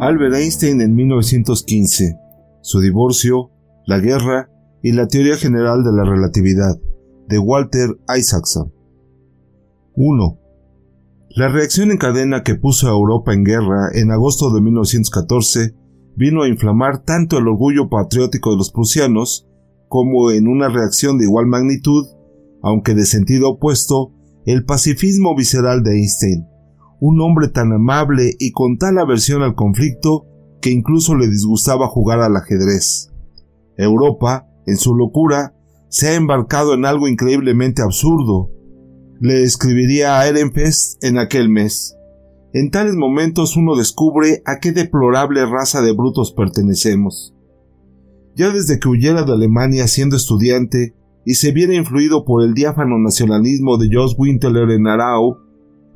Albert Einstein en 1915, su divorcio, la guerra y la teoría general de la relatividad, de Walter Isaacson. 1. La reacción en cadena que puso a Europa en guerra en agosto de 1914 vino a inflamar tanto el orgullo patriótico de los prusianos como en una reacción de igual magnitud, aunque de sentido opuesto, el pacifismo visceral de Einstein, un hombre tan amable y con tal aversión al conflicto que incluso le disgustaba jugar al ajedrez. Europa, en su locura, se ha embarcado en algo increíblemente absurdo. Le escribiría a Ehrenfest en aquel mes. En tales momentos uno descubre a qué deplorable raza de brutos pertenecemos. Ya desde que huyera de Alemania siendo estudiante y se viera influido por el diáfano nacionalismo de Jos Winteler en Arau,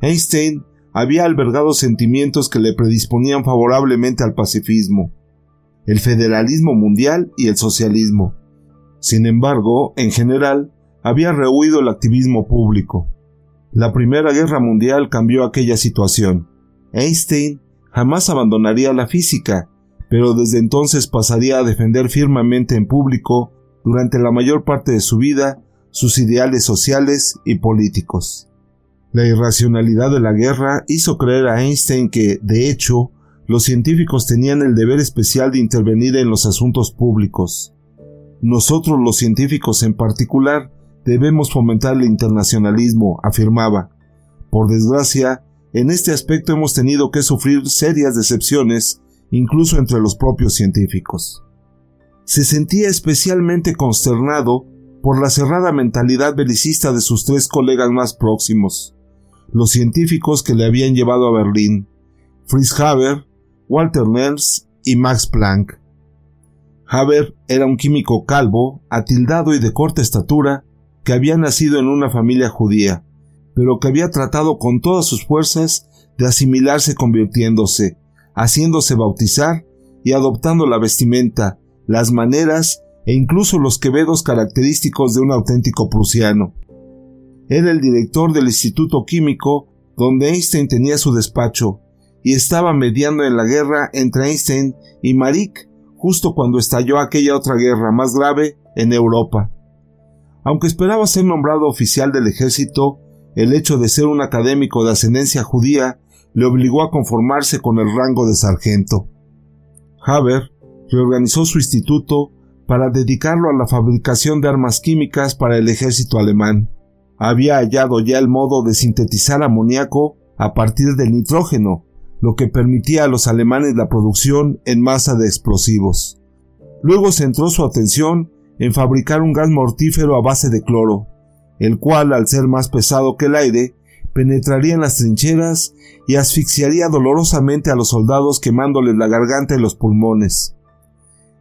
Einstein había albergado sentimientos que le predisponían favorablemente al pacifismo, el federalismo mundial y el socialismo. Sin embargo, en general, había rehuido el activismo público. La Primera Guerra Mundial cambió aquella situación. Einstein jamás abandonaría la física, pero desde entonces pasaría a defender firmemente en público, durante la mayor parte de su vida, sus ideales sociales y políticos. La irracionalidad de la guerra hizo creer a Einstein que, de hecho, los científicos tenían el deber especial de intervenir en los asuntos públicos. Nosotros los científicos en particular debemos fomentar el internacionalismo, afirmaba. Por desgracia, en este aspecto hemos tenido que sufrir serias decepciones, incluso entre los propios científicos. Se sentía especialmente consternado por la cerrada mentalidad belicista de sus tres colegas más próximos los científicos que le habían llevado a Berlín, Fritz Haber, Walter Nernst y Max Planck. Haber era un químico calvo, atildado y de corta estatura, que había nacido en una familia judía, pero que había tratado con todas sus fuerzas de asimilarse convirtiéndose, haciéndose bautizar y adoptando la vestimenta, las maneras e incluso los quevedos característicos de un auténtico prusiano. Era el director del Instituto Químico donde Einstein tenía su despacho y estaba mediando en la guerra entre Einstein y Marik justo cuando estalló aquella otra guerra más grave en Europa. Aunque esperaba ser nombrado oficial del ejército, el hecho de ser un académico de ascendencia judía le obligó a conformarse con el rango de sargento. Haber reorganizó su instituto para dedicarlo a la fabricación de armas químicas para el ejército alemán había hallado ya el modo de sintetizar amoníaco a partir del nitrógeno, lo que permitía a los alemanes la producción en masa de explosivos. Luego centró su atención en fabricar un gas mortífero a base de cloro, el cual, al ser más pesado que el aire, penetraría en las trincheras y asfixiaría dolorosamente a los soldados quemándoles la garganta y los pulmones.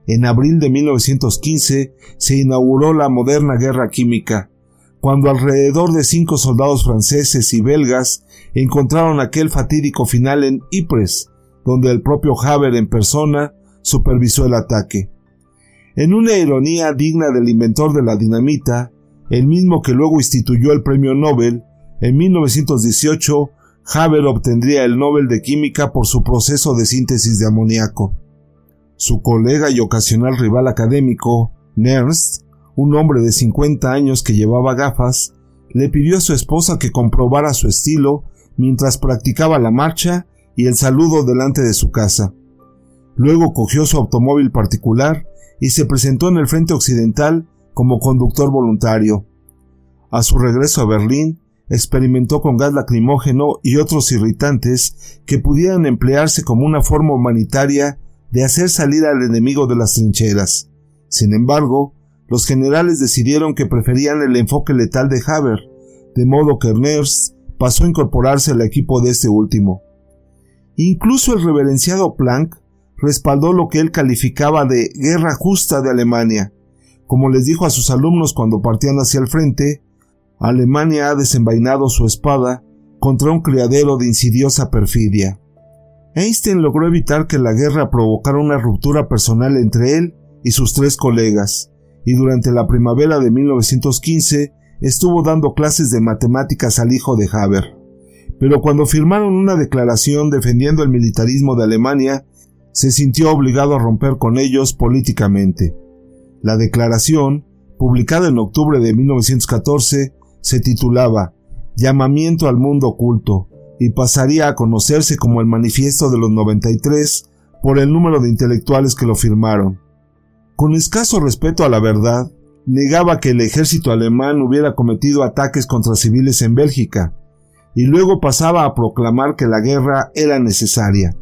En abril de 1915 se inauguró la moderna guerra química, cuando alrededor de cinco soldados franceses y belgas encontraron aquel fatídico final en Ypres, donde el propio Haber en persona supervisó el ataque. En una ironía digna del inventor de la dinamita, el mismo que luego instituyó el premio Nobel, en 1918 Haber obtendría el Nobel de Química por su proceso de síntesis de amoníaco. Su colega y ocasional rival académico, Nernst, un hombre de 50 años que llevaba gafas, le pidió a su esposa que comprobara su estilo mientras practicaba la marcha y el saludo delante de su casa. Luego cogió su automóvil particular y se presentó en el frente occidental como conductor voluntario. A su regreso a Berlín, experimentó con gas lacrimógeno y otros irritantes que pudieran emplearse como una forma humanitaria de hacer salir al enemigo de las trincheras. Sin embargo, los generales decidieron que preferían el enfoque letal de Haber, de modo que Ernst pasó a incorporarse al equipo de este último. Incluso el reverenciado Planck respaldó lo que él calificaba de guerra justa de Alemania. Como les dijo a sus alumnos cuando partían hacia el frente, Alemania ha desenvainado su espada contra un criadero de insidiosa perfidia. Einstein logró evitar que la guerra provocara una ruptura personal entre él y sus tres colegas, y durante la primavera de 1915 estuvo dando clases de matemáticas al hijo de Haber. Pero cuando firmaron una declaración defendiendo el militarismo de Alemania, se sintió obligado a romper con ellos políticamente. La declaración, publicada en octubre de 1914, se titulaba Llamamiento al Mundo Oculto y pasaría a conocerse como el Manifiesto de los 93 por el número de intelectuales que lo firmaron. Con escaso respeto a la verdad, negaba que el ejército alemán hubiera cometido ataques contra civiles en Bélgica, y luego pasaba a proclamar que la guerra era necesaria.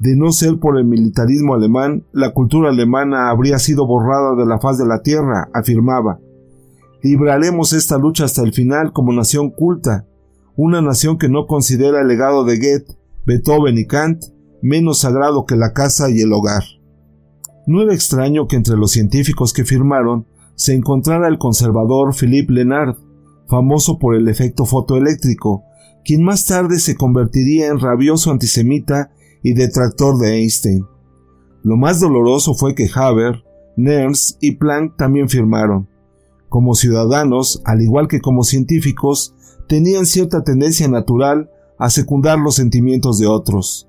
De no ser por el militarismo alemán, la cultura alemana habría sido borrada de la faz de la tierra, afirmaba. Libraremos esta lucha hasta el final como nación culta, una nación que no considera el legado de Goethe, Beethoven y Kant menos sagrado que la casa y el hogar. No era extraño que entre los científicos que firmaron se encontrara el conservador Philippe Lenard, famoso por el efecto fotoeléctrico, quien más tarde se convertiría en rabioso antisemita y detractor de Einstein. Lo más doloroso fue que Haber, Nernst y Planck también firmaron. Como ciudadanos, al igual que como científicos, tenían cierta tendencia natural a secundar los sentimientos de otros.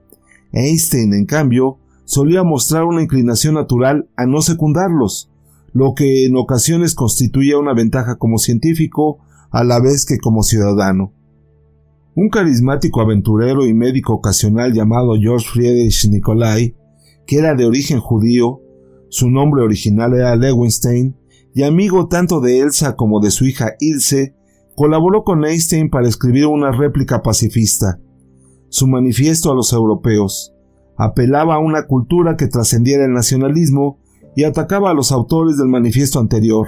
Einstein, en cambio, solía mostrar una inclinación natural a no secundarlos, lo que en ocasiones constituía una ventaja como científico a la vez que como ciudadano. Un carismático aventurero y médico ocasional llamado George Friedrich Nicolai, que era de origen judío, su nombre original era Lewinstein, y amigo tanto de Elsa como de su hija Ilse, colaboró con Einstein para escribir una réplica pacifista, su manifiesto a los europeos. Apelaba a una cultura que trascendiera el nacionalismo y atacaba a los autores del manifiesto anterior.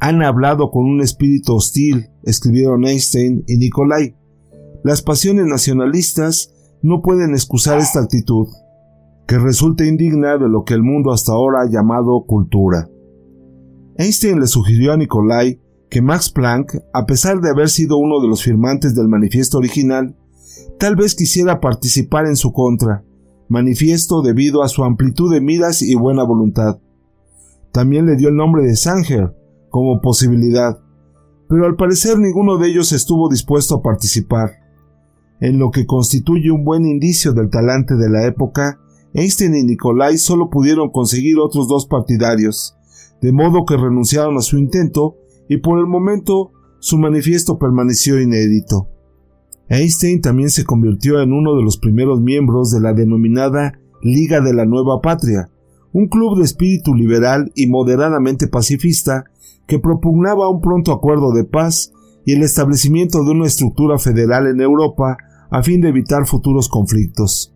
Han hablado con un espíritu hostil, escribieron Einstein y Nicolai. Las pasiones nacionalistas no pueden excusar esta actitud, que resulta indigna de lo que el mundo hasta ahora ha llamado cultura. Einstein le sugirió a Nicolai que Max Planck, a pesar de haber sido uno de los firmantes del manifiesto original, tal vez quisiera participar en su contra, manifiesto debido a su amplitud de miras y buena voluntad. También le dio el nombre de Sanger como posibilidad, pero al parecer ninguno de ellos estuvo dispuesto a participar. En lo que constituye un buen indicio del talante de la época, Einstein y Nicolai solo pudieron conseguir otros dos partidarios, de modo que renunciaron a su intento y por el momento su manifiesto permaneció inédito. Einstein también se convirtió en uno de los primeros miembros de la denominada Liga de la Nueva Patria, un club de espíritu liberal y moderadamente pacifista que propugnaba un pronto acuerdo de paz y el establecimiento de una estructura federal en Europa a fin de evitar futuros conflictos.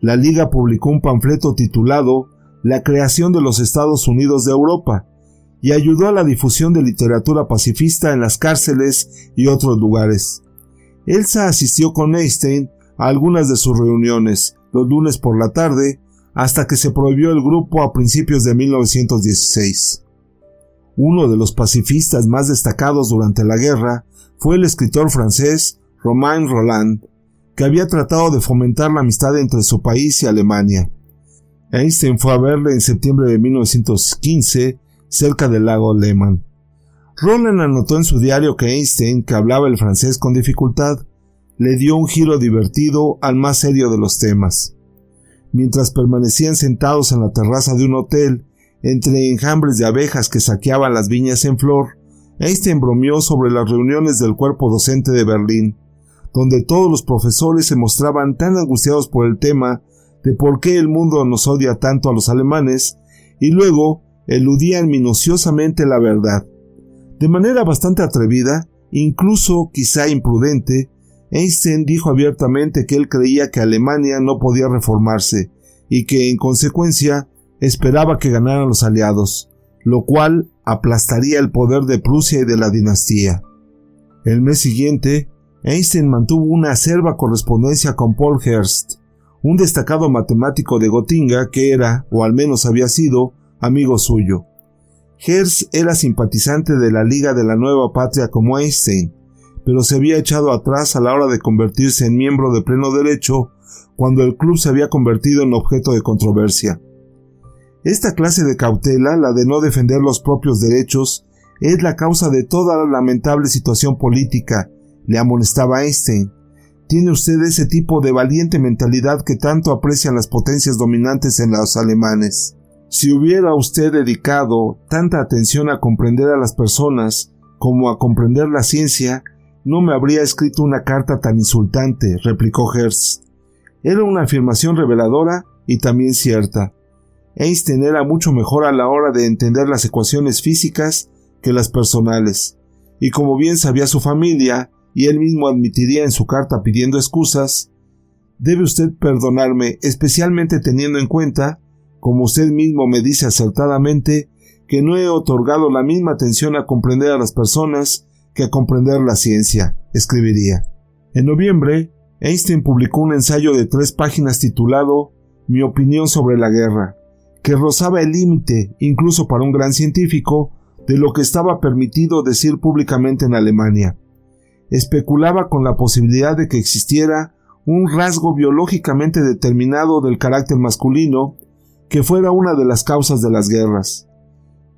La Liga publicó un panfleto titulado La creación de los Estados Unidos de Europa, y ayudó a la difusión de literatura pacifista en las cárceles y otros lugares. Elsa asistió con Einstein a algunas de sus reuniones los lunes por la tarde hasta que se prohibió el grupo a principios de 1916. Uno de los pacifistas más destacados durante la guerra fue el escritor francés Romain Roland, que había tratado de fomentar la amistad entre su país y Alemania. Einstein fue a verle en septiembre de 1915 cerca del lago Lehmann. Roland anotó en su diario que Einstein, que hablaba el francés con dificultad, le dio un giro divertido al más serio de los temas. Mientras permanecían sentados en la terraza de un hotel, entre enjambres de abejas que saqueaban las viñas en flor, Einstein bromeó sobre las reuniones del cuerpo docente de Berlín, donde todos los profesores se mostraban tan angustiados por el tema de por qué el mundo nos odia tanto a los alemanes, y luego eludían minuciosamente la verdad. De manera bastante atrevida, incluso quizá imprudente, Einstein dijo abiertamente que él creía que Alemania no podía reformarse y que, en consecuencia, esperaba que ganaran los aliados, lo cual aplastaría el poder de Prusia y de la dinastía. El mes siguiente, Einstein mantuvo una acerba correspondencia con Paul Hearst, un destacado matemático de Gotinga que era, o al menos había sido, amigo suyo. Hertz era simpatizante de la Liga de la Nueva Patria como Einstein, pero se había echado atrás a la hora de convertirse en miembro de pleno derecho cuando el club se había convertido en objeto de controversia. Esta clase de cautela, la de no defender los propios derechos, es la causa de toda la lamentable situación política, le amonestaba Einstein. Tiene usted ese tipo de valiente mentalidad que tanto aprecian las potencias dominantes en los alemanes. Si hubiera usted dedicado tanta atención a comprender a las personas como a comprender la ciencia, no me habría escrito una carta tan insultante, replicó Hertz. Era una afirmación reveladora y también cierta. Einstein era mucho mejor a la hora de entender las ecuaciones físicas que las personales, y como bien sabía su familia, y él mismo admitiría en su carta pidiendo excusas, debe usted perdonarme, especialmente teniendo en cuenta, como usted mismo me dice acertadamente, que no he otorgado la misma atención a comprender a las personas que a comprender la ciencia, escribiría. En noviembre, Einstein publicó un ensayo de tres páginas titulado Mi opinión sobre la guerra, que rozaba el límite, incluso para un gran científico, de lo que estaba permitido decir públicamente en Alemania. Especulaba con la posibilidad de que existiera un rasgo biológicamente determinado del carácter masculino que fuera una de las causas de las guerras.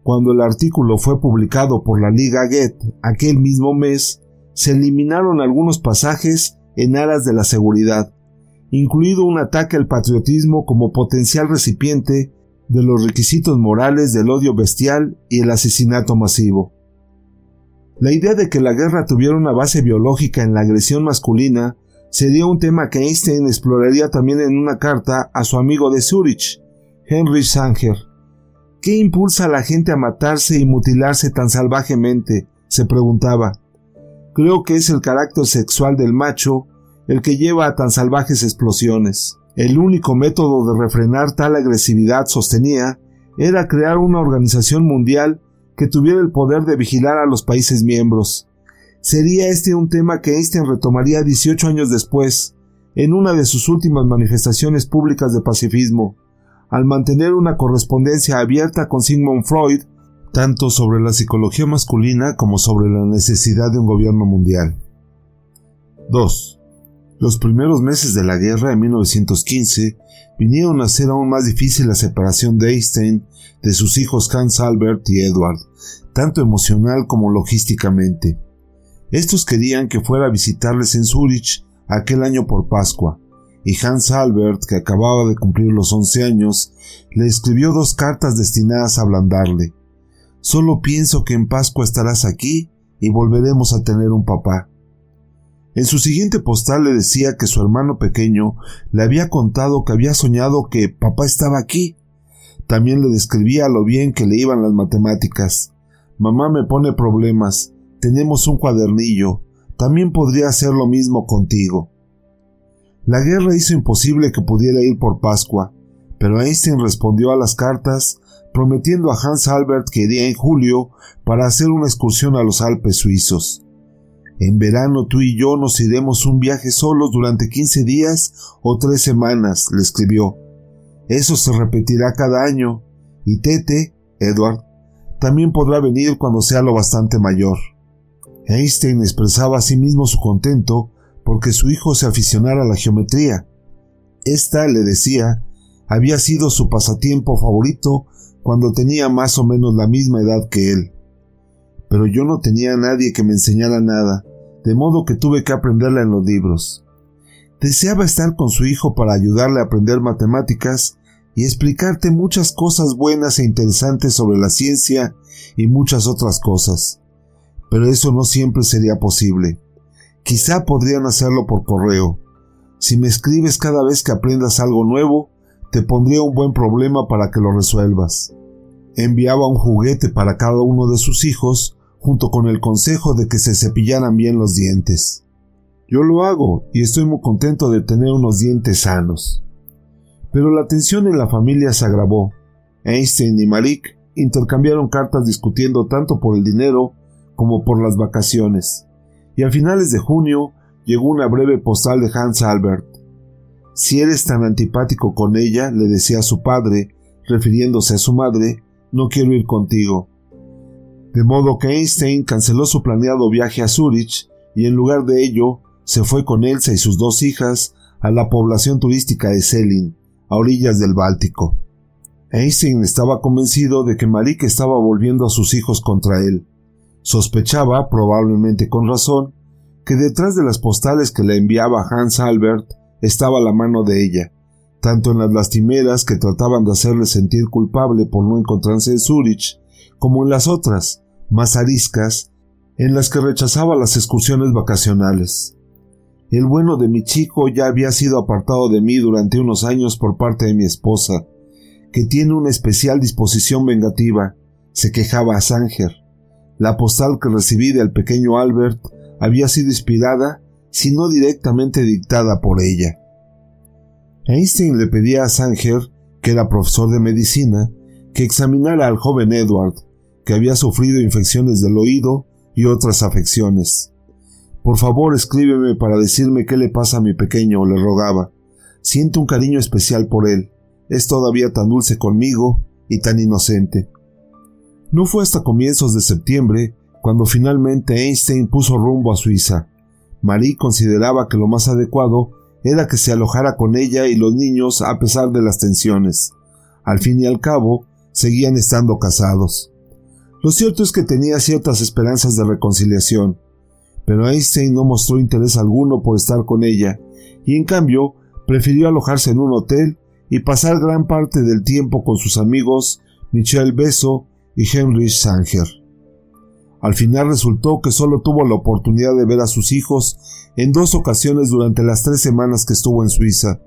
Cuando el artículo fue publicado por la Liga Goethe aquel mismo mes, se eliminaron algunos pasajes en aras de la seguridad, incluido un ataque al patriotismo como potencial recipiente de los requisitos morales del odio bestial y el asesinato masivo. La idea de que la guerra tuviera una base biológica en la agresión masculina sería un tema que Einstein exploraría también en una carta a su amigo de Zurich, Henry Sanger. ¿Qué impulsa a la gente a matarse y mutilarse tan salvajemente? se preguntaba. Creo que es el carácter sexual del macho el que lleva a tan salvajes explosiones. El único método de refrenar tal agresividad, sostenía, era crear una organización mundial que tuviera el poder de vigilar a los países miembros. Sería este un tema que Einstein retomaría 18 años después, en una de sus últimas manifestaciones públicas de pacifismo, al mantener una correspondencia abierta con Sigmund Freud, tanto sobre la psicología masculina como sobre la necesidad de un gobierno mundial. 2. Los primeros meses de la guerra de 1915 vinieron a ser aún más difícil la separación de Einstein de sus hijos Hans Albert y Edward, tanto emocional como logísticamente. Estos querían que fuera a visitarles en Zurich aquel año por Pascua, y Hans Albert, que acababa de cumplir los once años, le escribió dos cartas destinadas a ablandarle. Solo pienso que en Pascua estarás aquí y volveremos a tener un papá. En su siguiente postal le decía que su hermano pequeño le había contado que había soñado que papá estaba aquí. También le describía lo bien que le iban las matemáticas. Mamá me pone problemas. Tenemos un cuadernillo. También podría hacer lo mismo contigo. La guerra hizo imposible que pudiera ir por Pascua, pero Einstein respondió a las cartas prometiendo a Hans Albert que iría en julio para hacer una excursión a los Alpes suizos. En verano tú y yo nos iremos un viaje solos durante 15 días o tres semanas, le escribió. Eso se repetirá cada año, y Tete, Edward, también podrá venir cuando sea lo bastante mayor. Einstein expresaba asimismo sí su contento porque su hijo se aficionara a la geometría. Esta, le decía, había sido su pasatiempo favorito cuando tenía más o menos la misma edad que él. Pero yo no tenía a nadie que me enseñara nada, de modo que tuve que aprenderla en los libros. Deseaba estar con su hijo para ayudarle a aprender matemáticas y explicarte muchas cosas buenas e interesantes sobre la ciencia y muchas otras cosas. Pero eso no siempre sería posible. Quizá podrían hacerlo por correo. Si me escribes cada vez que aprendas algo nuevo, te pondría un buen problema para que lo resuelvas. Enviaba un juguete para cada uno de sus hijos junto con el consejo de que se cepillaran bien los dientes. Yo lo hago y estoy muy contento de tener unos dientes sanos. Pero la tensión en la familia se agravó. Einstein y Malik intercambiaron cartas discutiendo tanto por el dinero como por las vacaciones, y a finales de junio llegó una breve postal de Hans Albert. Si eres tan antipático con ella, le decía a su padre, refiriéndose a su madre, no quiero ir contigo de modo que Einstein canceló su planeado viaje a Zurich y en lugar de ello se fue con Elsa y sus dos hijas a la población turística de Selin, a orillas del Báltico. Einstein estaba convencido de que Malik estaba volviendo a sus hijos contra él. Sospechaba, probablemente con razón, que detrás de las postales que le enviaba Hans Albert estaba la mano de ella, tanto en las lastimeras que trataban de hacerle sentir culpable por no encontrarse en Zurich, como en las otras, más ariscas, en las que rechazaba las excursiones vacacionales. El bueno de mi chico ya había sido apartado de mí durante unos años por parte de mi esposa, que tiene una especial disposición vengativa, se quejaba a Sanger. La postal que recibí del pequeño Albert había sido inspirada, si no directamente dictada por ella. Einstein le pedía a Sanger, que era profesor de medicina, que examinara al joven Edward, que había sufrido infecciones del oído y otras afecciones. Por favor, escríbeme para decirme qué le pasa a mi pequeño, le rogaba. Siento un cariño especial por él. Es todavía tan dulce conmigo y tan inocente. No fue hasta comienzos de septiembre cuando finalmente Einstein puso rumbo a Suiza. Marie consideraba que lo más adecuado era que se alojara con ella y los niños a pesar de las tensiones. Al fin y al cabo, seguían estando casados. Lo cierto es que tenía ciertas esperanzas de reconciliación pero Einstein no mostró interés alguno por estar con ella, y en cambio prefirió alojarse en un hotel y pasar gran parte del tiempo con sus amigos Michel Beso y Henry Sanger. Al final resultó que solo tuvo la oportunidad de ver a sus hijos en dos ocasiones durante las tres semanas que estuvo en Suiza.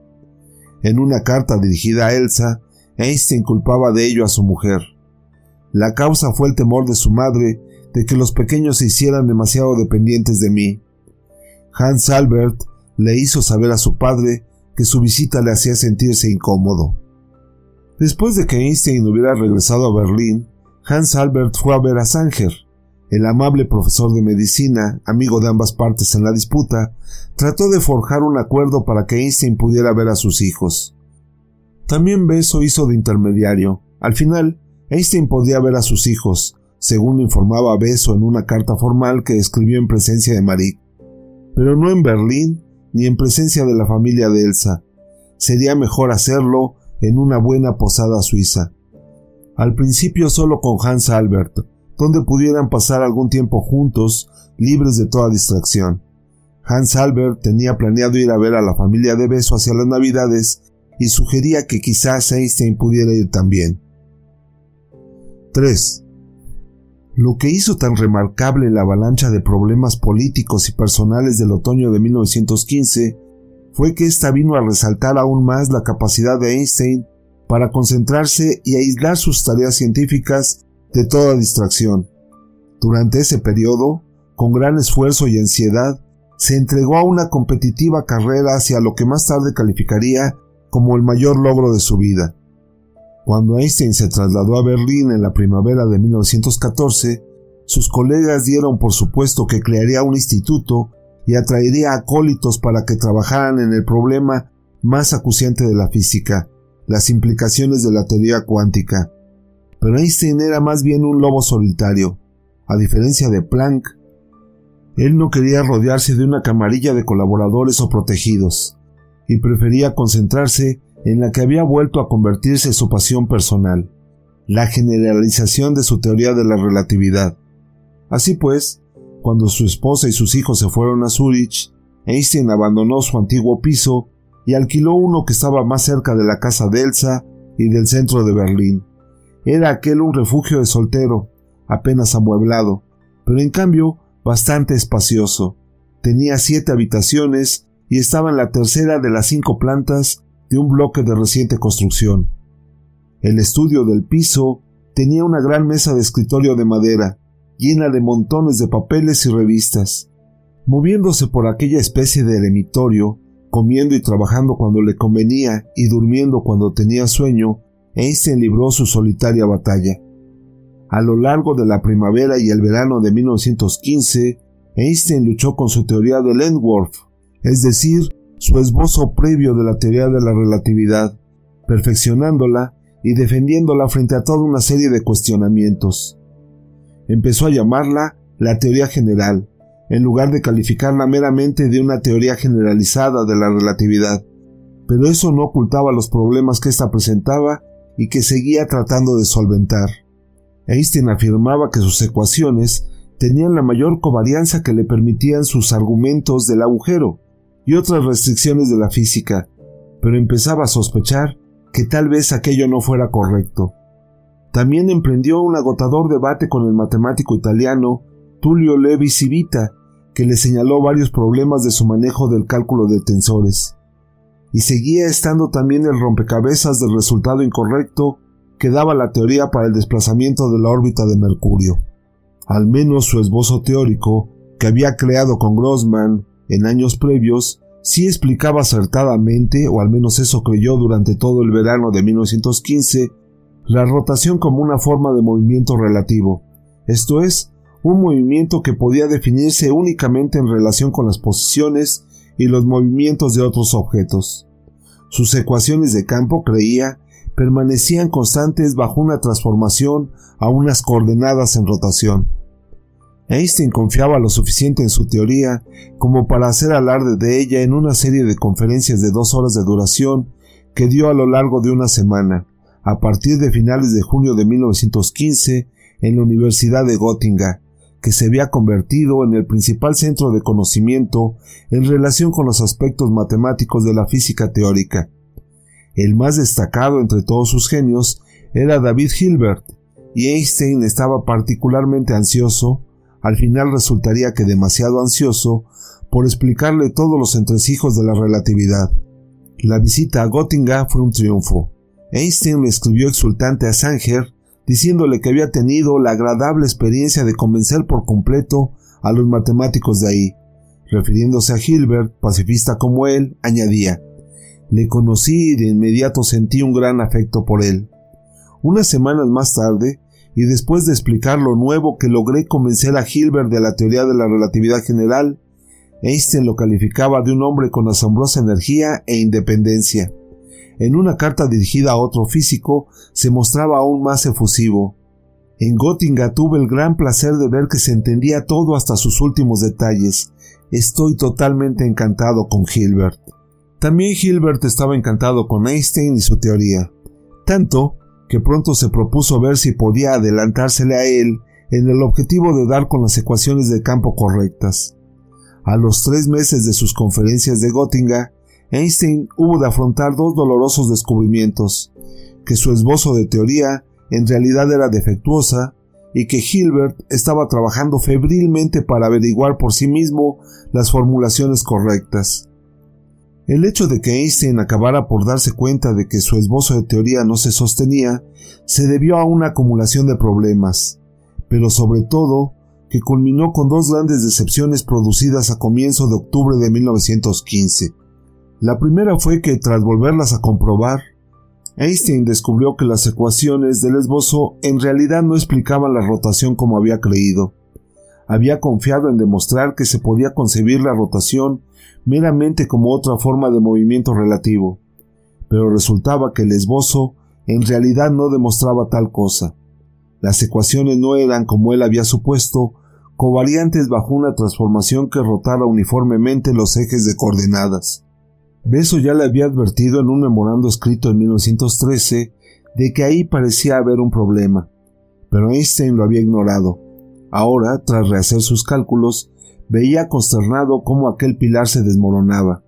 En una carta dirigida a Elsa, Einstein culpaba de ello a su mujer. La causa fue el temor de su madre de que los pequeños se hicieran demasiado dependientes de mí. Hans Albert le hizo saber a su padre que su visita le hacía sentirse incómodo. Después de que Einstein hubiera regresado a Berlín, Hans Albert fue a ver a Sanger. El amable profesor de medicina, amigo de ambas partes en la disputa, trató de forjar un acuerdo para que Einstein pudiera ver a sus hijos. También Beso hizo de intermediario. Al final, Einstein podía ver a sus hijos, según informaba Beso en una carta formal que escribió en presencia de Marie. Pero no en Berlín ni en presencia de la familia de Elsa. Sería mejor hacerlo en una buena posada suiza. Al principio solo con Hans Albert, donde pudieran pasar algún tiempo juntos, libres de toda distracción. Hans Albert tenía planeado ir a ver a la familia de Beso hacia las Navidades y sugería que quizás Einstein pudiera ir también. 3. Lo que hizo tan remarcable la avalancha de problemas políticos y personales del otoño de 1915 fue que ésta vino a resaltar aún más la capacidad de Einstein para concentrarse y aislar sus tareas científicas de toda distracción. Durante ese periodo, con gran esfuerzo y ansiedad, se entregó a una competitiva carrera hacia lo que más tarde calificaría como el mayor logro de su vida. Cuando Einstein se trasladó a Berlín en la primavera de 1914, sus colegas dieron por supuesto que crearía un instituto y atraería acólitos para que trabajaran en el problema más acuciante de la física, las implicaciones de la teoría cuántica. Pero Einstein era más bien un lobo solitario. A diferencia de Planck, él no quería rodearse de una camarilla de colaboradores o protegidos, y prefería concentrarse en la que había vuelto a convertirse su pasión personal, la generalización de su teoría de la relatividad. Así pues, cuando su esposa y sus hijos se fueron a Zurich, Einstein abandonó su antiguo piso y alquiló uno que estaba más cerca de la casa de Elsa y del centro de Berlín. Era aquel un refugio de soltero, apenas amueblado, pero en cambio bastante espacioso. Tenía siete habitaciones y estaba en la tercera de las cinco plantas de un bloque de reciente construcción. El estudio del piso tenía una gran mesa de escritorio de madera, llena de montones de papeles y revistas. Moviéndose por aquella especie de eremitorio, comiendo y trabajando cuando le convenía y durmiendo cuando tenía sueño, Einstein libró su solitaria batalla. A lo largo de la primavera y el verano de 1915, Einstein luchó con su teoría de Lentworth, es decir, su esbozo previo de la teoría de la relatividad, perfeccionándola y defendiéndola frente a toda una serie de cuestionamientos. Empezó a llamarla la teoría general, en lugar de calificarla meramente de una teoría generalizada de la relatividad, pero eso no ocultaba los problemas que ésta presentaba y que seguía tratando de solventar. Einstein afirmaba que sus ecuaciones tenían la mayor covarianza que le permitían sus argumentos del agujero y otras restricciones de la física, pero empezaba a sospechar que tal vez aquello no fuera correcto. También emprendió un agotador debate con el matemático italiano Tullio Levi Civita, que le señaló varios problemas de su manejo del cálculo de tensores. Y seguía estando también el rompecabezas del resultado incorrecto que daba la teoría para el desplazamiento de la órbita de Mercurio. Al menos su esbozo teórico, que había creado con Grossman en años previos, sí explicaba acertadamente, o al menos eso creyó durante todo el verano de 1915, la rotación como una forma de movimiento relativo, esto es, un movimiento que podía definirse únicamente en relación con las posiciones y los movimientos de otros objetos. Sus ecuaciones de campo, creía, permanecían constantes bajo una transformación a unas coordenadas en rotación. Einstein confiaba lo suficiente en su teoría como para hacer alarde de ella en una serie de conferencias de dos horas de duración que dio a lo largo de una semana, a partir de finales de junio de 1915, en la Universidad de Göttingen, que se había convertido en el principal centro de conocimiento en relación con los aspectos matemáticos de la física teórica. El más destacado entre todos sus genios era David Hilbert, y Einstein estaba particularmente ansioso, al final resultaría que demasiado ansioso, por explicarle todos los entresijos de la relatividad. La visita a Göttingen fue un triunfo. Einstein le escribió exultante a Sanger diciéndole que había tenido la agradable experiencia de convencer por completo a los matemáticos de ahí. Refiriéndose a Hilbert, pacifista como él, añadía le conocí y de inmediato sentí un gran afecto por él. Unas semanas más tarde, y después de explicar lo nuevo que logré convencer a Hilbert de la teoría de la relatividad general, Einstein lo calificaba de un hombre con asombrosa energía e independencia. En una carta dirigida a otro físico se mostraba aún más efusivo. En Göttingen tuve el gran placer de ver que se entendía todo hasta sus últimos detalles. Estoy totalmente encantado con Hilbert. También Hilbert estaba encantado con Einstein y su teoría, tanto que pronto se propuso ver si podía adelantársele a él en el objetivo de dar con las ecuaciones de campo correctas. A los tres meses de sus conferencias de Göttingen, Einstein hubo de afrontar dos dolorosos descubrimientos, que su esbozo de teoría en realidad era defectuosa y que Hilbert estaba trabajando febrilmente para averiguar por sí mismo las formulaciones correctas. El hecho de que Einstein acabara por darse cuenta de que su esbozo de teoría no se sostenía se debió a una acumulación de problemas, pero sobre todo que culminó con dos grandes decepciones producidas a comienzo de octubre de 1915. La primera fue que, tras volverlas a comprobar, Einstein descubrió que las ecuaciones del esbozo en realidad no explicaban la rotación como había creído. Había confiado en demostrar que se podía concebir la rotación meramente como otra forma de movimiento relativo, pero resultaba que el esbozo en realidad no demostraba tal cosa. Las ecuaciones no eran, como él había supuesto, covariantes bajo una transformación que rotara uniformemente los ejes de coordenadas. Beso ya le había advertido en un memorando escrito en 1913 de que ahí parecía haber un problema, pero Einstein lo había ignorado. Ahora, tras rehacer sus cálculos, Veía consternado cómo aquel pilar se desmoronaba.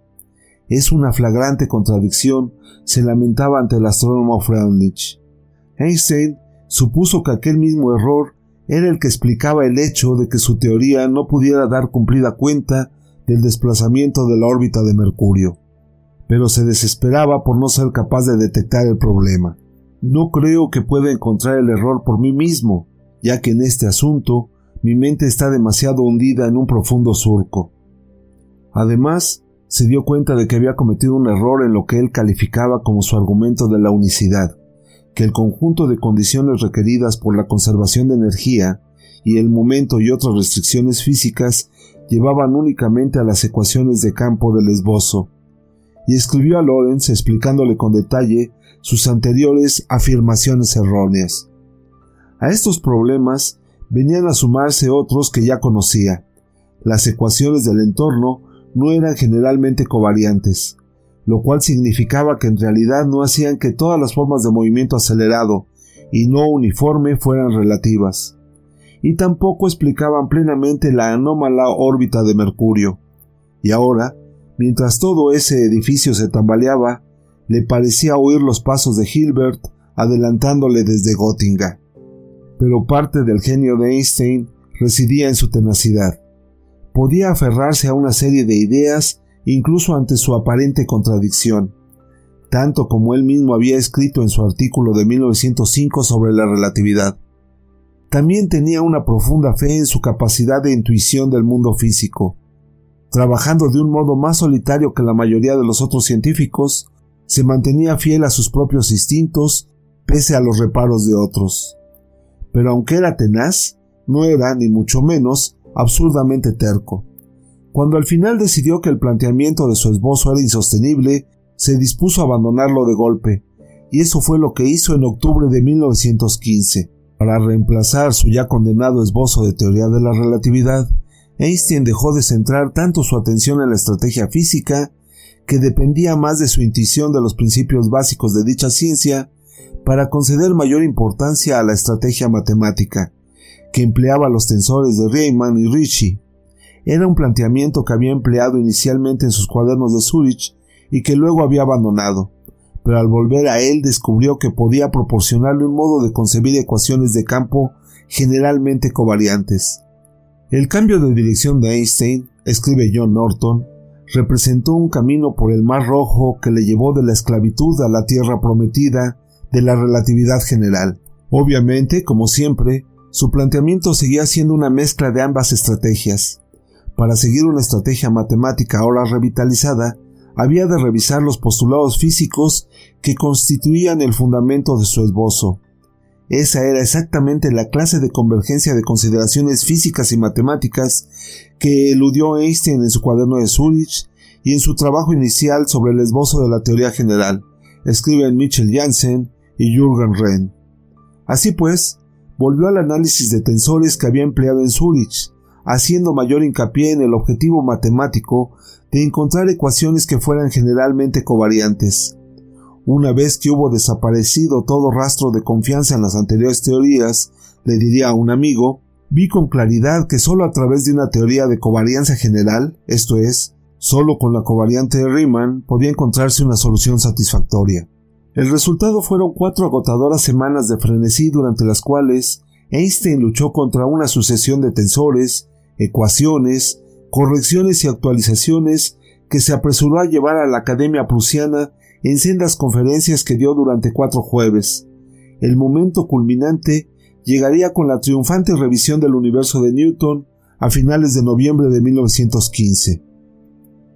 Es una flagrante contradicción, se lamentaba ante el astrónomo Freundlich. Einstein supuso que aquel mismo error era el que explicaba el hecho de que su teoría no pudiera dar cumplida cuenta del desplazamiento de la órbita de Mercurio. Pero se desesperaba por no ser capaz de detectar el problema. No creo que pueda encontrar el error por mí mismo, ya que en este asunto mi mente está demasiado hundida en un profundo surco. Además, se dio cuenta de que había cometido un error en lo que él calificaba como su argumento de la unicidad, que el conjunto de condiciones requeridas por la conservación de energía y el momento y otras restricciones físicas llevaban únicamente a las ecuaciones de campo del esbozo, y escribió a Lorenz explicándole con detalle sus anteriores afirmaciones erróneas. A estos problemas venían a sumarse otros que ya conocía. Las ecuaciones del entorno no eran generalmente covariantes, lo cual significaba que en realidad no hacían que todas las formas de movimiento acelerado y no uniforme fueran relativas. y tampoco explicaban plenamente la anómala órbita de Mercurio. Y ahora, mientras todo ese edificio se tambaleaba, le parecía oír los pasos de Hilbert adelantándole desde Göttingen. Pero parte del genio de Einstein residía en su tenacidad. Podía aferrarse a una serie de ideas incluso ante su aparente contradicción, tanto como él mismo había escrito en su artículo de 1905 sobre la relatividad. También tenía una profunda fe en su capacidad de intuición del mundo físico. Trabajando de un modo más solitario que la mayoría de los otros científicos, se mantenía fiel a sus propios instintos pese a los reparos de otros. Pero aunque era tenaz, no era, ni mucho menos, absurdamente terco. Cuando al final decidió que el planteamiento de su esbozo era insostenible, se dispuso a abandonarlo de golpe, y eso fue lo que hizo en octubre de 1915. Para reemplazar su ya condenado esbozo de teoría de la relatividad, Einstein dejó de centrar tanto su atención en la estrategia física, que dependía más de su intuición de los principios básicos de dicha ciencia, para conceder mayor importancia a la estrategia matemática, que empleaba los tensores de Riemann y Ricci. Era un planteamiento que había empleado inicialmente en sus cuadernos de Zurich y que luego había abandonado, pero al volver a él descubrió que podía proporcionarle un modo de concebir ecuaciones de campo generalmente covariantes. El cambio de dirección de Einstein, escribe John Norton, representó un camino por el Mar Rojo que le llevó de la esclavitud a la tierra prometida de la relatividad general. Obviamente, como siempre, su planteamiento seguía siendo una mezcla de ambas estrategias. Para seguir una estrategia matemática ahora revitalizada, había de revisar los postulados físicos que constituían el fundamento de su esbozo. Esa era exactamente la clase de convergencia de consideraciones físicas y matemáticas que eludió Einstein en su cuaderno de Zurich y en su trabajo inicial sobre el esbozo de la teoría general, escriben Mitchell Janssen y Jürgen Rehn. Así pues, volvió al análisis de tensores que había empleado en Zurich, haciendo mayor hincapié en el objetivo matemático de encontrar ecuaciones que fueran generalmente covariantes. Una vez que hubo desaparecido todo rastro de confianza en las anteriores teorías, le diría a un amigo, vi con claridad que sólo a través de una teoría de covarianza general, esto es, sólo con la covariante de Riemann, podía encontrarse una solución satisfactoria. El resultado fueron cuatro agotadoras semanas de frenesí durante las cuales Einstein luchó contra una sucesión de tensores, ecuaciones, correcciones y actualizaciones que se apresuró a llevar a la Academia Prusiana en sendas conferencias que dio durante cuatro jueves. El momento culminante llegaría con la triunfante revisión del universo de Newton a finales de noviembre de 1915.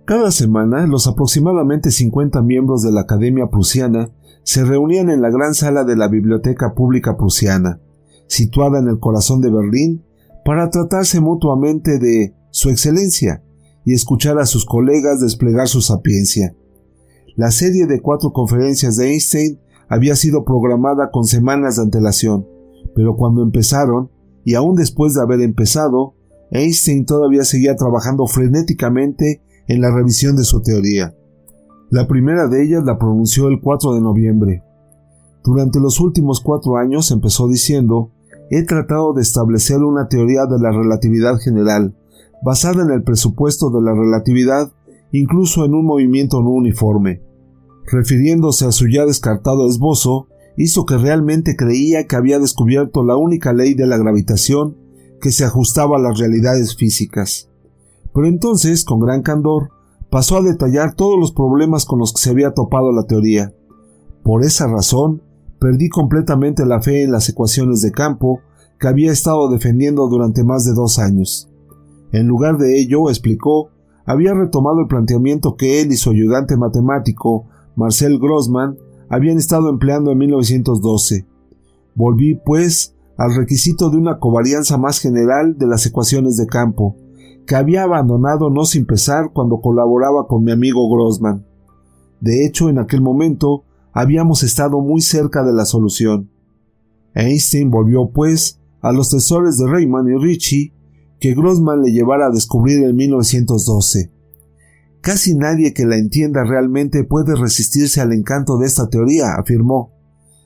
Cada semana, los aproximadamente 50 miembros de la Academia Prusiana se reunían en la gran sala de la Biblioteca Pública Prusiana, situada en el corazón de Berlín, para tratarse mutuamente de su excelencia y escuchar a sus colegas desplegar su sapiencia. La serie de cuatro conferencias de Einstein había sido programada con semanas de antelación, pero cuando empezaron, y aún después de haber empezado, Einstein todavía seguía trabajando frenéticamente en la revisión de su teoría. La primera de ellas la pronunció el 4 de noviembre. Durante los últimos cuatro años empezó diciendo, he tratado de establecer una teoría de la relatividad general, basada en el presupuesto de la relatividad, incluso en un movimiento no uniforme. Refiriéndose a su ya descartado esbozo, hizo que realmente creía que había descubierto la única ley de la gravitación que se ajustaba a las realidades físicas. Pero entonces, con gran candor, pasó a detallar todos los problemas con los que se había topado la teoría. Por esa razón, perdí completamente la fe en las ecuaciones de campo que había estado defendiendo durante más de dos años. En lugar de ello, explicó, había retomado el planteamiento que él y su ayudante matemático, Marcel Grossman, habían estado empleando en 1912. Volví, pues, al requisito de una covarianza más general de las ecuaciones de campo, que había abandonado no sin pesar cuando colaboraba con mi amigo Grossman. De hecho, en aquel momento habíamos estado muy cerca de la solución. Einstein volvió, pues, a los tesores de Riemann y Ricci que Grossman le llevara a descubrir en 1912. Casi nadie que la entienda realmente puede resistirse al encanto de esta teoría, afirmó.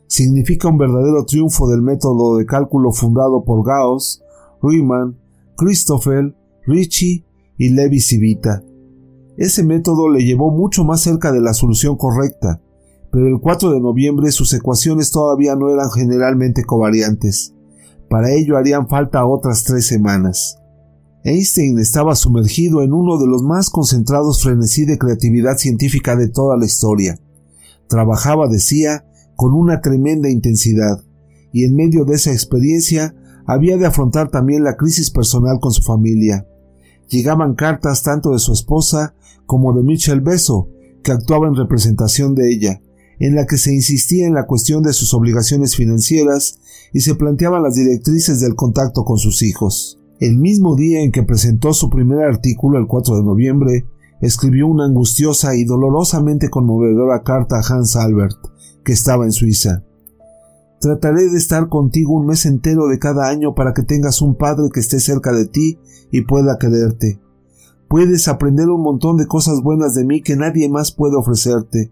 Significa un verdadero triunfo del método de cálculo fundado por Gauss, Riemann, Christoffel, Ricci y Levi Civita. Ese método le llevó mucho más cerca de la solución correcta, pero el 4 de noviembre sus ecuaciones todavía no eran generalmente covariantes. Para ello harían falta otras tres semanas. Einstein estaba sumergido en uno de los más concentrados frenesí de creatividad científica de toda la historia. Trabajaba, decía, con una tremenda intensidad, y en medio de esa experiencia había de afrontar también la crisis personal con su familia. Llegaban cartas tanto de su esposa como de Michel Beso, que actuaba en representación de ella, en la que se insistía en la cuestión de sus obligaciones financieras y se planteaban las directrices del contacto con sus hijos. El mismo día en que presentó su primer artículo, el 4 de noviembre, escribió una angustiosa y dolorosamente conmovedora carta a Hans Albert, que estaba en Suiza. Trataré de estar contigo un mes entero de cada año para que tengas un padre que esté cerca de ti y pueda quererte. Puedes aprender un montón de cosas buenas de mí que nadie más puede ofrecerte.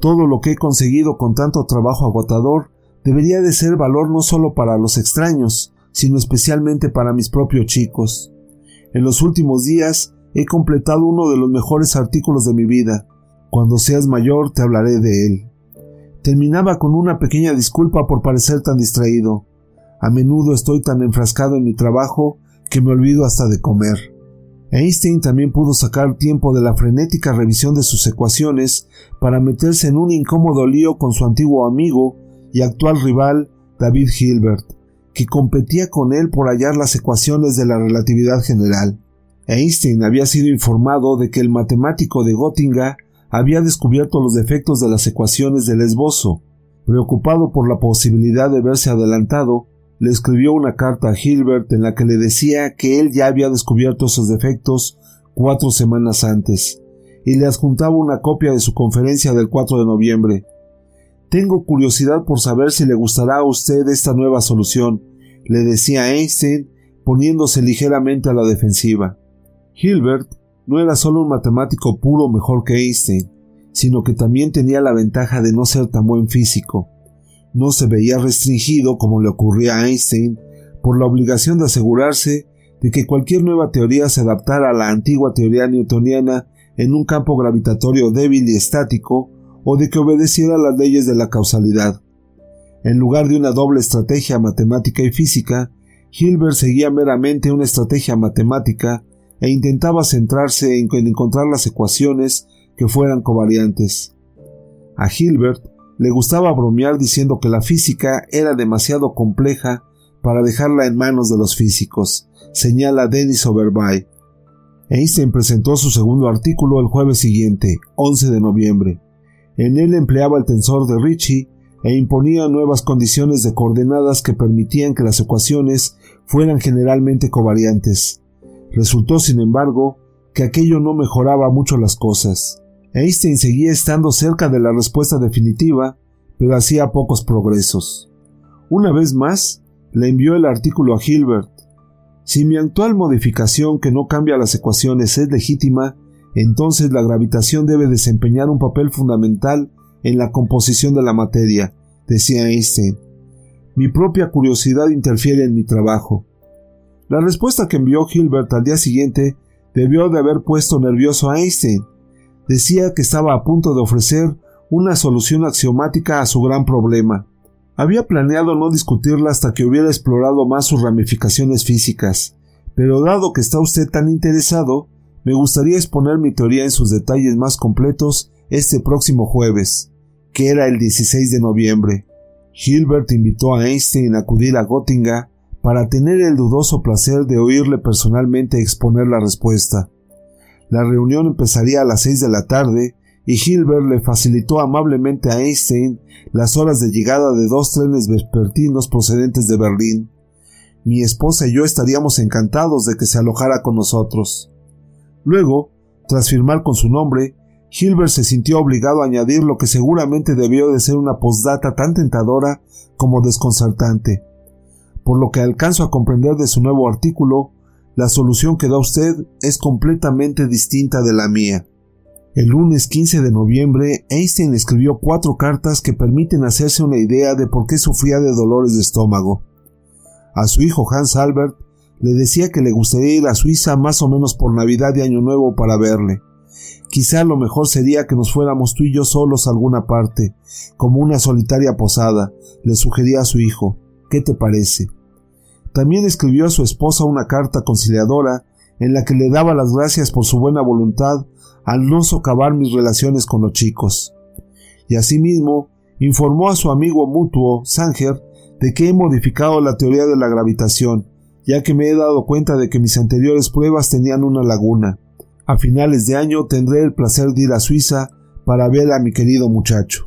Todo lo que he conseguido con tanto trabajo agotador debería de ser valor no solo para los extraños, sino especialmente para mis propios chicos. En los últimos días he completado uno de los mejores artículos de mi vida. Cuando seas mayor te hablaré de él. Terminaba con una pequeña disculpa por parecer tan distraído. A menudo estoy tan enfrascado en mi trabajo que me olvido hasta de comer. Einstein también pudo sacar tiempo de la frenética revisión de sus ecuaciones para meterse en un incómodo lío con su antiguo amigo y actual rival David Hilbert, que competía con él por hallar las ecuaciones de la relatividad general. Einstein había sido informado de que el matemático de Göttingen había descubierto los defectos de las ecuaciones del esbozo. Preocupado por la posibilidad de verse adelantado, le escribió una carta a Hilbert en la que le decía que él ya había descubierto esos defectos cuatro semanas antes, y le adjuntaba una copia de su conferencia del 4 de noviembre. Tengo curiosidad por saber si le gustará a usted esta nueva solución, le decía Einstein, poniéndose ligeramente a la defensiva. Hilbert no era solo un matemático puro mejor que Einstein, sino que también tenía la ventaja de no ser tan buen físico. No se veía restringido, como le ocurría a Einstein, por la obligación de asegurarse de que cualquier nueva teoría se adaptara a la antigua teoría newtoniana en un campo gravitatorio débil y estático, o de que obedeciera las leyes de la causalidad. En lugar de una doble estrategia matemática y física, Hilbert seguía meramente una estrategia matemática e intentaba centrarse en encontrar las ecuaciones que fueran covariantes. A Hilbert le gustaba bromear diciendo que la física era demasiado compleja para dejarla en manos de los físicos, señala Denis Overby. Einstein presentó su segundo artículo el jueves siguiente, 11 de noviembre. En él empleaba el tensor de Ricci e imponía nuevas condiciones de coordenadas que permitían que las ecuaciones fueran generalmente covariantes. Resultó, sin embargo, que aquello no mejoraba mucho las cosas. Einstein seguía estando cerca de la respuesta definitiva, pero hacía pocos progresos. Una vez más, le envió el artículo a Hilbert. Si mi actual modificación que no cambia las ecuaciones es legítima, entonces la gravitación debe desempeñar un papel fundamental en la composición de la materia, decía Einstein. Mi propia curiosidad interfiere en mi trabajo. La respuesta que envió Hilbert al día siguiente debió de haber puesto nervioso a Einstein. Decía que estaba a punto de ofrecer una solución axiomática a su gran problema. Había planeado no discutirla hasta que hubiera explorado más sus ramificaciones físicas, pero dado que está usted tan interesado, me gustaría exponer mi teoría en sus detalles más completos este próximo jueves, que era el 16 de noviembre. Hilbert invitó a Einstein a acudir a Göttingen para tener el dudoso placer de oírle personalmente exponer la respuesta. La reunión empezaría a las seis de la tarde y Hilbert le facilitó amablemente a Einstein las horas de llegada de dos trenes vespertinos procedentes de Berlín. Mi esposa y yo estaríamos encantados de que se alojara con nosotros. Luego, tras firmar con su nombre, Hilbert se sintió obligado a añadir lo que seguramente debió de ser una postdata tan tentadora como desconcertante. Por lo que alcanzo a comprender de su nuevo artículo, la solución que da usted es completamente distinta de la mía. El lunes 15 de noviembre, Einstein escribió cuatro cartas que permiten hacerse una idea de por qué sufría de dolores de estómago. A su hijo Hans Albert Le decía que le gustaría ir a Suiza más o menos por Navidad y Año Nuevo para verle. Quizá lo mejor sería que nos fuéramos tú y yo solos a alguna parte, como una solitaria posada, le sugería a su hijo. ¿Qué te parece? También escribió a su esposa una carta conciliadora en la que le daba las gracias por su buena voluntad al no socavar mis relaciones con los chicos. Y asimismo informó a su amigo mutuo, Sanger, de que he modificado la teoría de la gravitación, ya que me he dado cuenta de que mis anteriores pruebas tenían una laguna. A finales de año tendré el placer de ir a Suiza para ver a mi querido muchacho.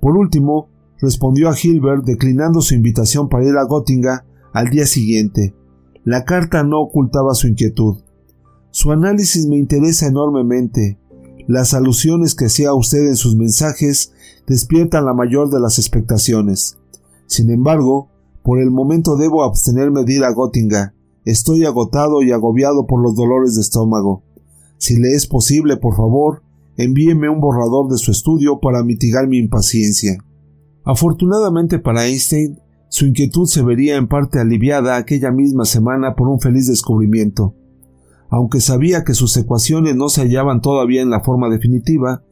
Por último, respondió a Hilbert declinando su invitación para ir a Göttingen al día siguiente. La carta no ocultaba su inquietud. Su análisis me interesa enormemente. Las alusiones que hacía usted en sus mensajes despiertan la mayor de las expectaciones. Sin embargo, por el momento debo abstenerme de ir a Göttingen. Estoy agotado y agobiado por los dolores de estómago. Si le es posible, por favor, envíeme un borrador de su estudio para mitigar mi impaciencia. Afortunadamente para Einstein, su inquietud se vería en parte aliviada aquella misma semana por un feliz descubrimiento. Aunque sabía que sus ecuaciones no se hallaban todavía en la forma definitiva,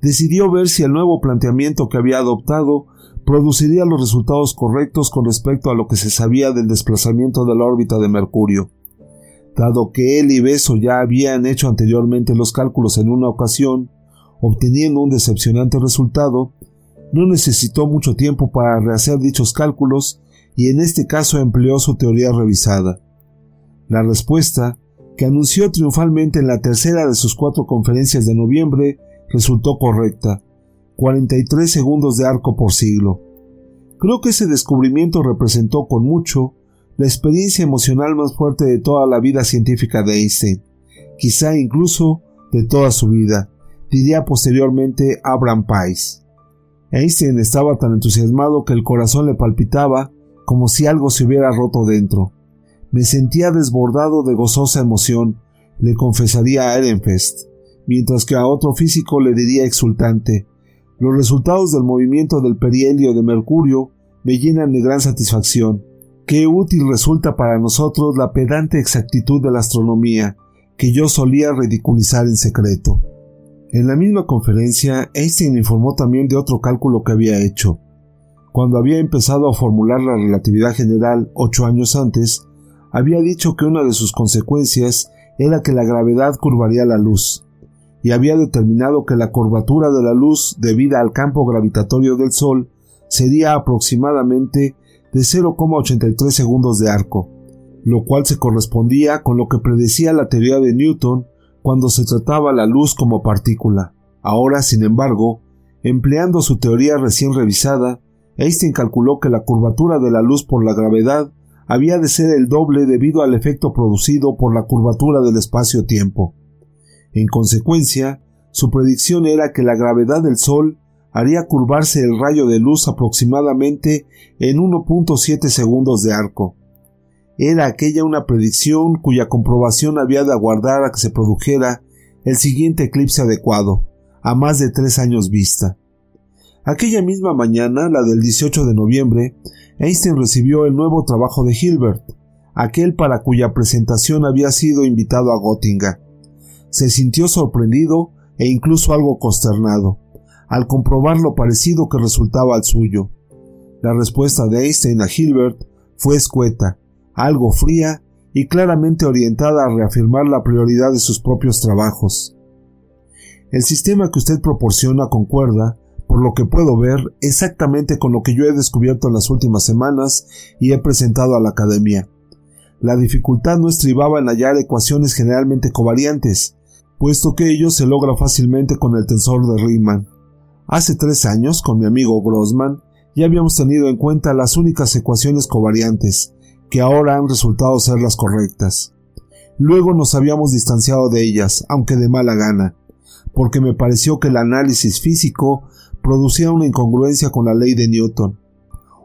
decidió ver si el nuevo planteamiento que había adoptado produciría los resultados correctos con respecto a lo que se sabía del desplazamiento de la órbita de Mercurio. Dado que él y Beso ya habían hecho anteriormente los cálculos en una ocasión, obteniendo un decepcionante resultado, no necesitó mucho tiempo para rehacer dichos cálculos y en este caso empleó su teoría revisada. La respuesta, que anunció triunfalmente en la tercera de sus cuatro conferencias de noviembre, resultó correcta, 43 segundos de arco por siglo. Creo que ese descubrimiento representó con mucho la experiencia emocional más fuerte de toda la vida científica de Einstein, quizá incluso de toda su vida, diría posteriormente Abraham Pais. Einstein estaba tan entusiasmado que el corazón le palpitaba como si algo se hubiera roto dentro. Me sentía desbordado de gozosa emoción, le confesaría a Ehrenfest, mientras que a otro físico le diría exultante, los resultados del movimiento del perihelio de Mercurio me llenan de gran satisfacción. Qué útil resulta para nosotros la pedante exactitud de la astronomía, que yo solía ridiculizar en secreto. En la misma conferencia, Einstein informó también de otro cálculo que había hecho. Cuando había empezado a formular la relatividad general ocho años antes, había dicho que una de sus consecuencias era que la gravedad curvaría la luz, y había determinado que la curvatura de la luz debida al campo gravitatorio del Sol sería aproximadamente de 0,83 segundos de arco, lo cual se correspondía con lo que predecía la teoría de Newton cuando se trataba la luz como partícula. Ahora, sin embargo, empleando su teoría recién revisada, Einstein calculó que la curvatura de la luz por la gravedad había de ser el doble debido al efecto producido por la curvatura del espacio-tiempo. En consecuencia, su predicción era que la gravedad del Sol haría curvarse el rayo de luz aproximadamente en 1.7 segundos de arco. Era aquella una predicción cuya comprobación había de aguardar a que se produjera el siguiente eclipse adecuado, a más de tres años vista. Aquella misma mañana, la del 18 de noviembre, Einstein recibió el nuevo trabajo de Hilbert, aquel para cuya presentación había sido invitado a Göttingen. Se sintió sorprendido e incluso algo consternado, al comprobar lo parecido que resultaba al suyo. La respuesta de Einstein a Hilbert fue escueta, algo fría y claramente orientada a reafirmar la prioridad de sus propios trabajos. El sistema que usted proporciona concuerda, por lo que puedo ver, exactamente con lo que yo he descubierto en las últimas semanas y he presentado a la Academia. La dificultad no estribaba en hallar ecuaciones generalmente covariantes, puesto que ello se logra fácilmente con el tensor de Riemann. Hace tres años, con mi amigo Grossman, ya habíamos tenido en cuenta las únicas ecuaciones covariantes, que ahora han resultado ser las correctas. Luego nos habíamos distanciado de ellas, aunque de mala gana, porque me pareció que el análisis físico producía una incongruencia con la ley de Newton.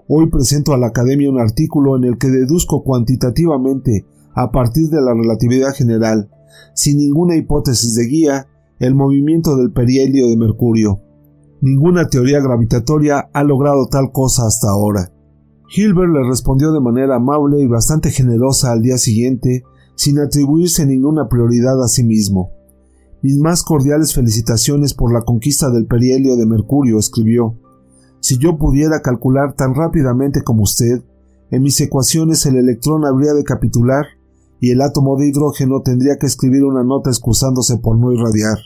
Hoy presento a la Academia un artículo en el que deduzco cuantitativamente, a partir de la relatividad general, sin ninguna hipótesis de guía, el movimiento del perihelio de Mercurio. Ninguna teoría gravitatoria ha logrado tal cosa hasta ahora. Hilbert le respondió de manera amable y bastante generosa al día siguiente, sin atribuirse ninguna prioridad a sí mismo. Mis más cordiales felicitaciones por la conquista del perihelio de Mercurio, escribió. Si yo pudiera calcular tan rápidamente como usted, en mis ecuaciones el electrón habría de capitular y el átomo de hidrógeno tendría que escribir una nota excusándose por no irradiar.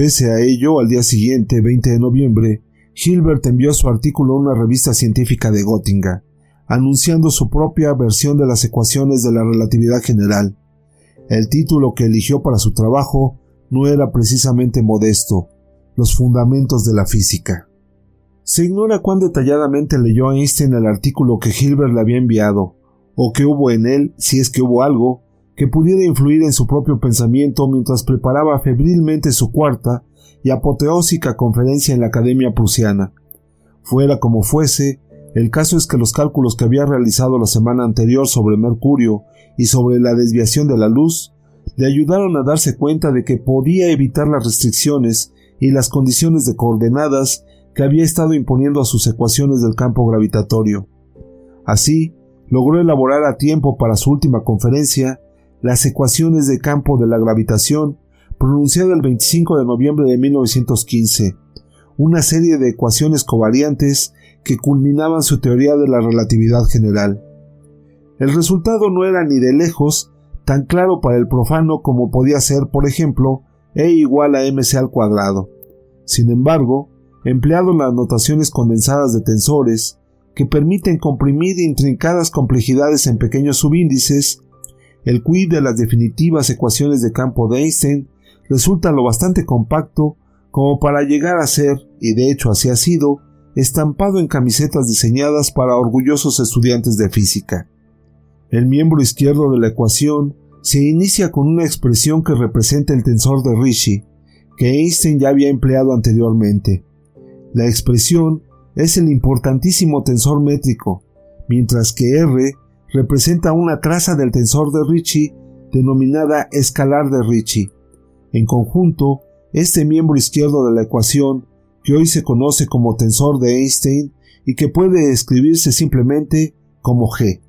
Pese a ello, al día siguiente, 20 de noviembre, Hilbert envió su artículo a una revista científica de Göttingen, anunciando su propia versión de las ecuaciones de la relatividad general. El título que eligió para su trabajo no era precisamente modesto, los fundamentos de la física. Se ignora cuán detalladamente leyó Einstein el artículo que Hilbert le había enviado, o qué hubo en él, si es que hubo algo, que pudiera influir en su propio pensamiento mientras preparaba febrilmente su cuarta y apoteósica conferencia en la Academia Prusiana. Fuera como fuese, el caso es que los cálculos que había realizado la semana anterior sobre Mercurio y sobre la desviación de la luz le ayudaron a darse cuenta de que podía evitar las restricciones y las condiciones de coordenadas que había estado imponiendo a sus ecuaciones del campo gravitatorio. Así, logró elaborar a tiempo para su última conferencia las ecuaciones de campo de la gravitación pronunciada el 25 de noviembre de 1915, una serie de ecuaciones covariantes que culminaban su teoría de la relatividad general. El resultado no era ni de lejos tan claro para el profano como podía ser, por ejemplo, E igual a mc al cuadrado. Sin embargo, empleado las notaciones condensadas de tensores, que permiten comprimir intrincadas complejidades en pequeños subíndices, el quid de las definitivas ecuaciones de campo de Einstein resulta lo bastante compacto como para llegar a ser, y de hecho así ha sido, estampado en camisetas diseñadas para orgullosos estudiantes de física. El miembro izquierdo de la ecuación se inicia con una expresión que representa el tensor de Ricci, que Einstein ya había empleado anteriormente. La expresión es el importantísimo tensor métrico, mientras que R representa una traza del tensor de Ricci denominada escalar de Ricci. En conjunto, este miembro izquierdo de la ecuación, que hoy se conoce como tensor de Einstein y que puede escribirse simplemente como G,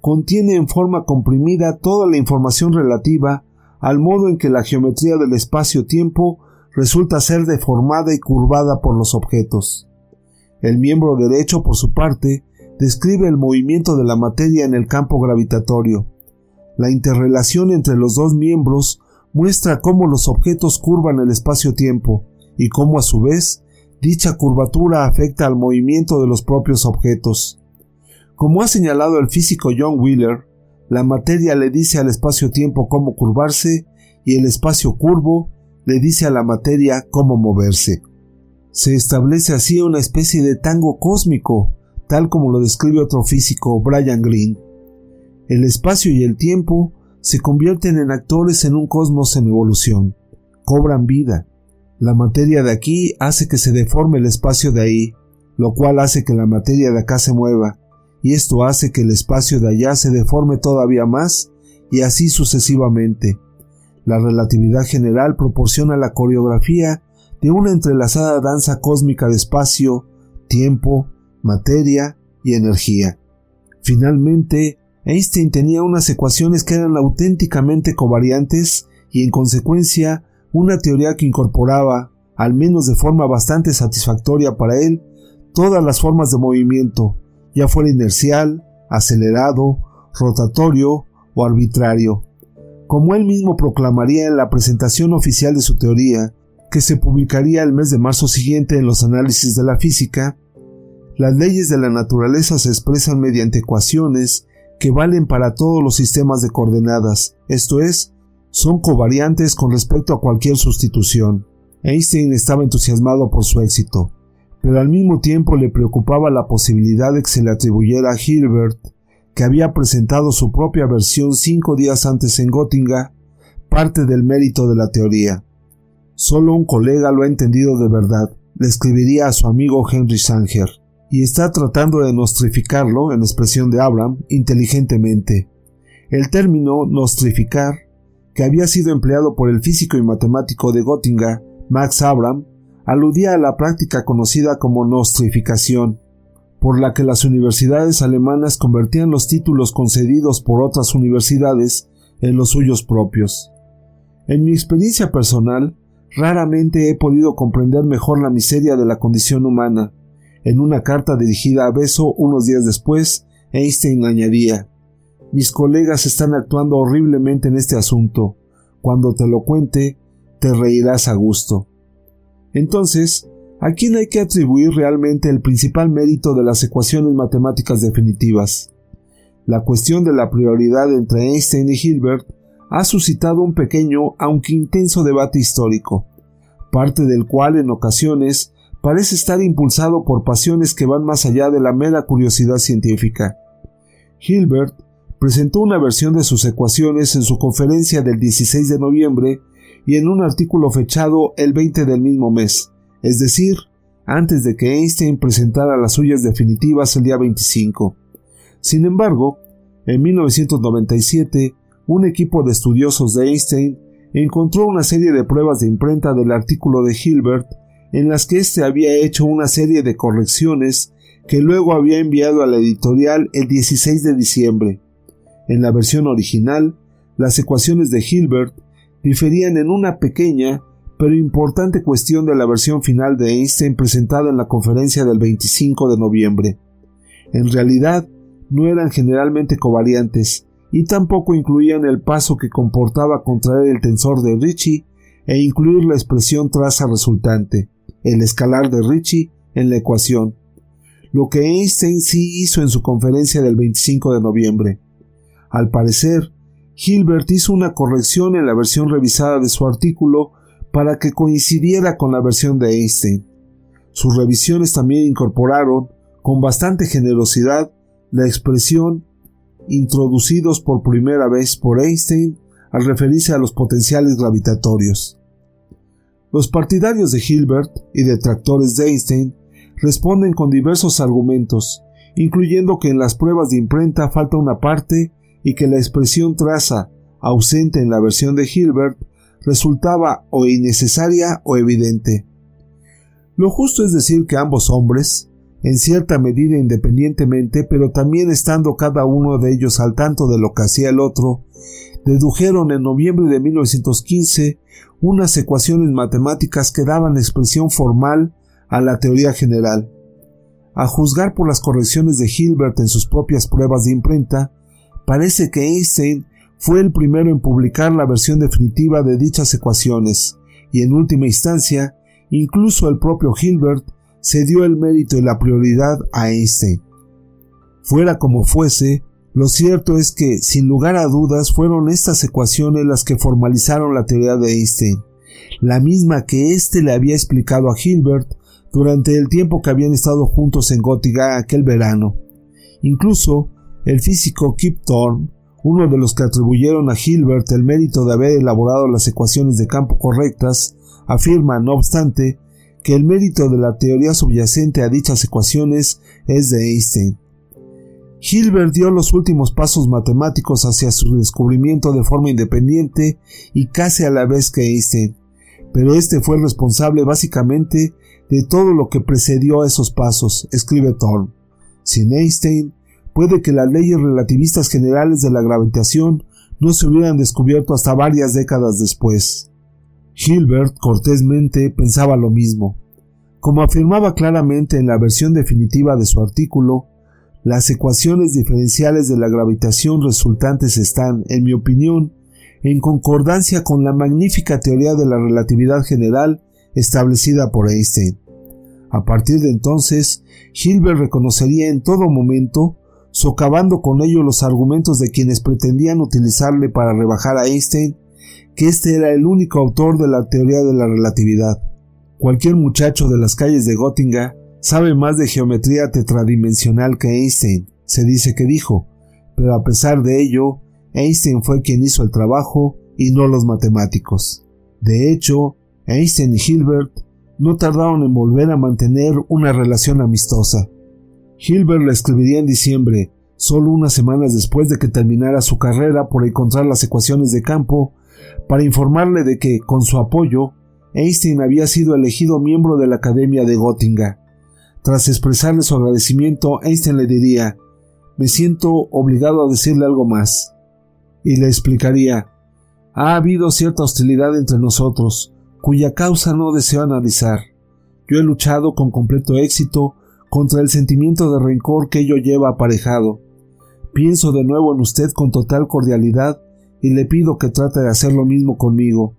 contiene en forma comprimida toda la información relativa al modo en que la geometría del espacio-tiempo resulta ser deformada y curvada por los objetos. El miembro derecho, por su parte, describe el movimiento de la materia en el campo gravitatorio. La interrelación entre los dos miembros muestra cómo los objetos curvan el espacio-tiempo y cómo a su vez dicha curvatura afecta al movimiento de los propios objetos. Como ha señalado el físico John Wheeler, la materia le dice al espacio-tiempo cómo curvarse y el espacio curvo le dice a la materia cómo moverse. Se establece así una especie de tango cósmico, tal como lo describe otro físico, Brian Greene. El espacio y el tiempo se convierten en actores en un cosmos en evolución, cobran vida. La materia de aquí hace que se deforme el espacio de ahí, lo cual hace que la materia de acá se mueva, y esto hace que el espacio de allá se deforme todavía más, y así sucesivamente. La relatividad general proporciona la coreografía de una entrelazada danza cósmica de espacio, tiempo, materia y energía. Finalmente, Einstein tenía unas ecuaciones que eran auténticamente covariantes y en consecuencia una teoría que incorporaba, al menos de forma bastante satisfactoria para él, todas las formas de movimiento, ya fuera inercial, acelerado, rotatorio o arbitrario. Como él mismo proclamaría en la presentación oficial de su teoría, que se publicaría el mes de marzo siguiente en los análisis de la física, las leyes de la naturaleza se expresan mediante ecuaciones que valen para todos los sistemas de coordenadas, esto es, son covariantes con respecto a cualquier sustitución. Einstein estaba entusiasmado por su éxito, pero al mismo tiempo le preocupaba la posibilidad de que se le atribuyera a Hilbert, que había presentado su propia versión cinco días antes en Göttingen, parte del mérito de la teoría. Solo un colega lo ha entendido de verdad, le escribiría a su amigo Henry Sanger y está tratando de nostrificarlo, en expresión de Abraham, inteligentemente. El término nostrificar, que había sido empleado por el físico y matemático de Göttingen, Max Abraham, aludía a la práctica conocida como nostrificación. por la que las universidades alemanas convertían los títulos concedidos por otras universidades en los suyos propios. En mi experiencia personal, raramente he podido comprender mejor la miseria de la condición humana. En una carta dirigida a Beso unos días después, Einstein añadía Mis colegas están actuando horriblemente en este asunto. Cuando te lo cuente, te reirás a gusto. Entonces, ¿A quién hay que atribuir realmente el principal mérito de las ecuaciones matemáticas definitivas? La cuestión de la prioridad entre Einstein y Hilbert ha suscitado un pequeño, aunque intenso debate histórico, parte del cual en ocasiones parece estar impulsado por pasiones que van más allá de la mera curiosidad científica. Hilbert presentó una versión de sus ecuaciones en su conferencia del 16 de noviembre y en un artículo fechado el 20 del mismo mes, es decir, antes de que Einstein presentara las suyas definitivas el día 25. Sin embargo, en 1997, un equipo de estudiosos de Einstein encontró una serie de pruebas de imprenta del artículo de Hilbert en las que éste había hecho una serie de correcciones que luego había enviado a la editorial el 16 de diciembre. En la versión original, las ecuaciones de Hilbert diferían en una pequeña pero importante cuestión de la versión final de Einstein presentada en la conferencia del 25 de noviembre. En realidad, no eran generalmente covariantes, y tampoco incluían el paso que comportaba contraer el tensor de Ricci e incluir la expresión traza resultante, el escalar de Ricci, en la ecuación, lo que Einstein sí hizo en su conferencia del 25 de noviembre. Al parecer, Hilbert hizo una corrección en la versión revisada de su artículo para que coincidiera con la versión de Einstein. Sus revisiones también incorporaron, con bastante generosidad, la expresión introducidos por primera vez por Einstein al referirse a los potenciales gravitatorios. Los partidarios de Hilbert y detractores de Einstein responden con diversos argumentos, incluyendo que en las pruebas de imprenta falta una parte y que la expresión traza, ausente en la versión de Hilbert, resultaba o innecesaria o evidente. Lo justo es decir que ambos hombres, en cierta medida independientemente, pero también estando cada uno de ellos al tanto de lo que hacía el otro, dedujeron en noviembre de 1915 unas ecuaciones matemáticas que daban expresión formal a la teoría general. A juzgar por las correcciones de Hilbert en sus propias pruebas de imprenta, parece que Einstein fue el primero en publicar la versión definitiva de dichas ecuaciones, y en última instancia, incluso el propio Hilbert se dio el mérito y la prioridad a Einstein. Fuera como fuese, lo cierto es que, sin lugar a dudas, fueron estas ecuaciones las que formalizaron la teoría de Einstein, la misma que éste le había explicado a Hilbert durante el tiempo que habían estado juntos en Gotinga aquel verano. Incluso, el físico Kip Thorne uno de los que atribuyeron a Hilbert el mérito de haber elaborado las ecuaciones de campo correctas, afirma, no obstante, que el mérito de la teoría subyacente a dichas ecuaciones es de Einstein. Hilbert dio los últimos pasos matemáticos hacia su descubrimiento de forma independiente y casi a la vez que Einstein, pero este fue el responsable básicamente de todo lo que precedió a esos pasos, escribe Thorne. Sin Einstein, puede que las leyes relativistas generales de la gravitación no se hubieran descubierto hasta varias décadas después. Hilbert cortésmente pensaba lo mismo. Como afirmaba claramente en la versión definitiva de su artículo, las ecuaciones diferenciales de la gravitación resultantes están, en mi opinión, en concordancia con la magnífica teoría de la relatividad general establecida por Einstein. A partir de entonces, Hilbert reconocería en todo momento socavando con ello los argumentos de quienes pretendían utilizarle para rebajar a Einstein, que este era el único autor de la teoría de la relatividad. Cualquier muchacho de las calles de Göttingen sabe más de geometría tetradimensional que Einstein, se dice que dijo, pero a pesar de ello, Einstein fue quien hizo el trabajo y no los matemáticos. De hecho, Einstein y Hilbert no tardaron en volver a mantener una relación amistosa. Hilbert la escribiría en diciembre, solo unas semanas después de que terminara su carrera por encontrar las ecuaciones de campo, para informarle de que, con su apoyo, Einstein había sido elegido miembro de la Academia de Göttingen. Tras expresarle su agradecimiento, Einstein le diría, me siento obligado a decirle algo más. Y le explicaría, ha habido cierta hostilidad entre nosotros, cuya causa no deseo analizar. Yo he luchado con completo éxito contra el sentimiento de rencor que ello lleva aparejado. Pienso de nuevo en usted con total cordialidad y le pido que trate de hacer lo mismo conmigo.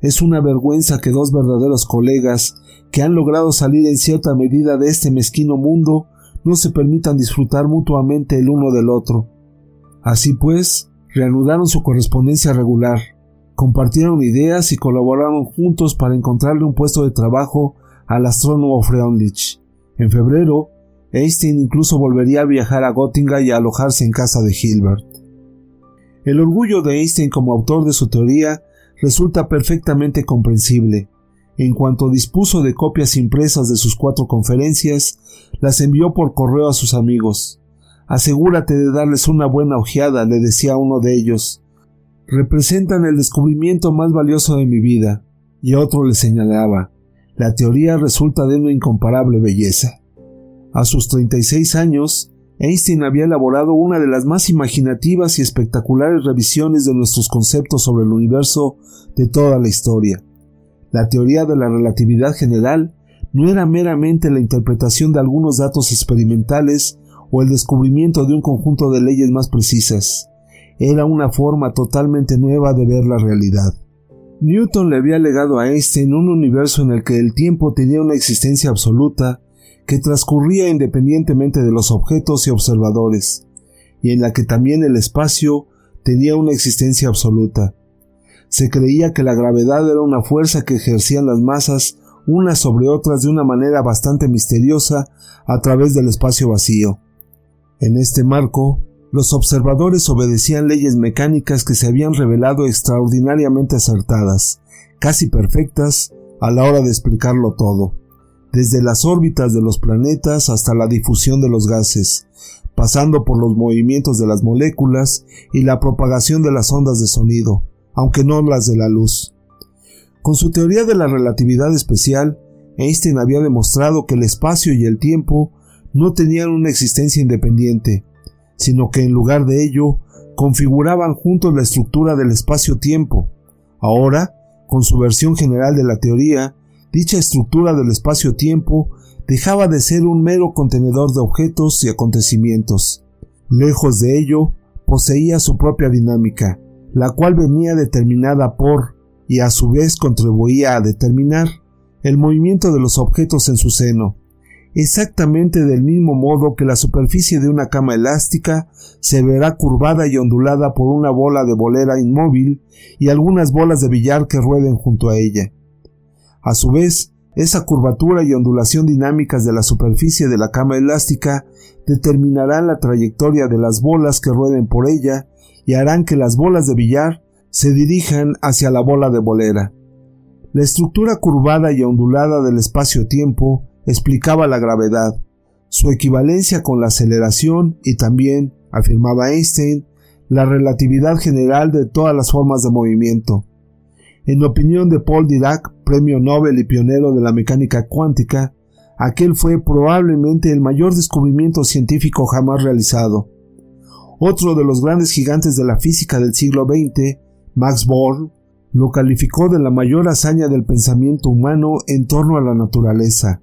Es una vergüenza que dos verdaderos colegas, que han logrado salir en cierta medida de este mezquino mundo, no se permitan disfrutar mutuamente el uno del otro. Así pues, reanudaron su correspondencia regular, compartieron ideas y colaboraron juntos para encontrarle un puesto de trabajo al astrónomo Freundlich. En febrero, Einstein incluso volvería a viajar a Göttingen y a alojarse en casa de Hilbert. El orgullo de Einstein como autor de su teoría resulta perfectamente comprensible. En cuanto dispuso de copias impresas de sus cuatro conferencias, las envió por correo a sus amigos. Asegúrate de darles una buena ojeada, le decía uno de ellos. Representan el descubrimiento más valioso de mi vida. Y otro le señalaba. La teoría resulta de una incomparable belleza. A sus 36 años, Einstein había elaborado una de las más imaginativas y espectaculares revisiones de nuestros conceptos sobre el universo de toda la historia. La teoría de la relatividad general no era meramente la interpretación de algunos datos experimentales o el descubrimiento de un conjunto de leyes más precisas. Era una forma totalmente nueva de ver la realidad. Newton le había legado a Einstein un universo en el que el tiempo tenía una existencia absoluta que transcurría independientemente de los objetos y observadores, y en la que también el espacio tenía una existencia absoluta. Se creía que la gravedad era una fuerza que ejercían las masas unas sobre otras de una manera bastante misteriosa a través del espacio vacío. En este marco, los observadores obedecían leyes mecánicas que se habían revelado extraordinariamente acertadas, casi perfectas, a la hora de explicarlo todo desde las órbitas de los planetas hasta la difusión de los gases, pasando por los movimientos de las moléculas y la propagación de las ondas de sonido, aunque no las de la luz. Con su teoría de la relatividad especial, Einstein había demostrado que el espacio y el tiempo no tenían una existencia independiente, sino que en lugar de ello configuraban juntos la estructura del espacio-tiempo. Ahora, con su versión general de la teoría, dicha estructura del espacio-tiempo dejaba de ser un mero contenedor de objetos y acontecimientos. Lejos de ello, poseía su propia dinámica, la cual venía determinada por, y a su vez contribuía a determinar, el movimiento de los objetos en su seno, exactamente del mismo modo que la superficie de una cama elástica se verá curvada y ondulada por una bola de bolera inmóvil y algunas bolas de billar que rueden junto a ella. A su vez, esa curvatura y ondulación dinámicas de la superficie de la cama elástica determinarán la trayectoria de las bolas que rueden por ella y harán que las bolas de billar se dirijan hacia la bola de bolera. La estructura curvada y ondulada del espacio-tiempo explicaba la gravedad, su equivalencia con la aceleración y también, afirmaba Einstein, la relatividad general de todas las formas de movimiento. En opinión de Paul Dirac, premio Nobel y pionero de la mecánica cuántica, aquel fue probablemente el mayor descubrimiento científico jamás realizado. Otro de los grandes gigantes de la física del siglo XX, Max Born, lo calificó de la mayor hazaña del pensamiento humano en torno a la naturaleza,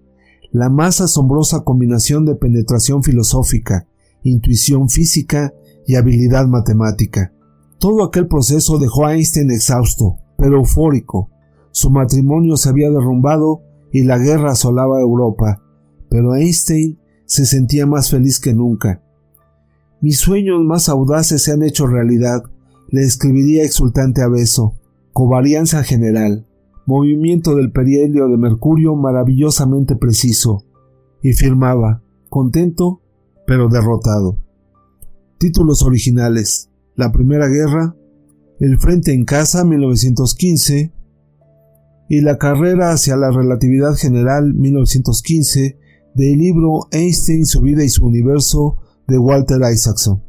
la más asombrosa combinación de penetración filosófica, intuición física y habilidad matemática. Todo aquel proceso dejó a Einstein exhausto, pero eufórico. Su matrimonio se había derrumbado y la guerra asolaba Europa, pero Einstein se sentía más feliz que nunca. Mis sueños más audaces se han hecho realidad, le escribiría exultante a Beso. Covarianza general, movimiento del perihelio de Mercurio maravillosamente preciso, y firmaba, contento, pero derrotado. Títulos originales: La Primera Guerra, el Frente en Casa 1915 y La Carrera hacia la Relatividad General 1915 del libro Einstein, su vida y su universo de Walter Isaacson.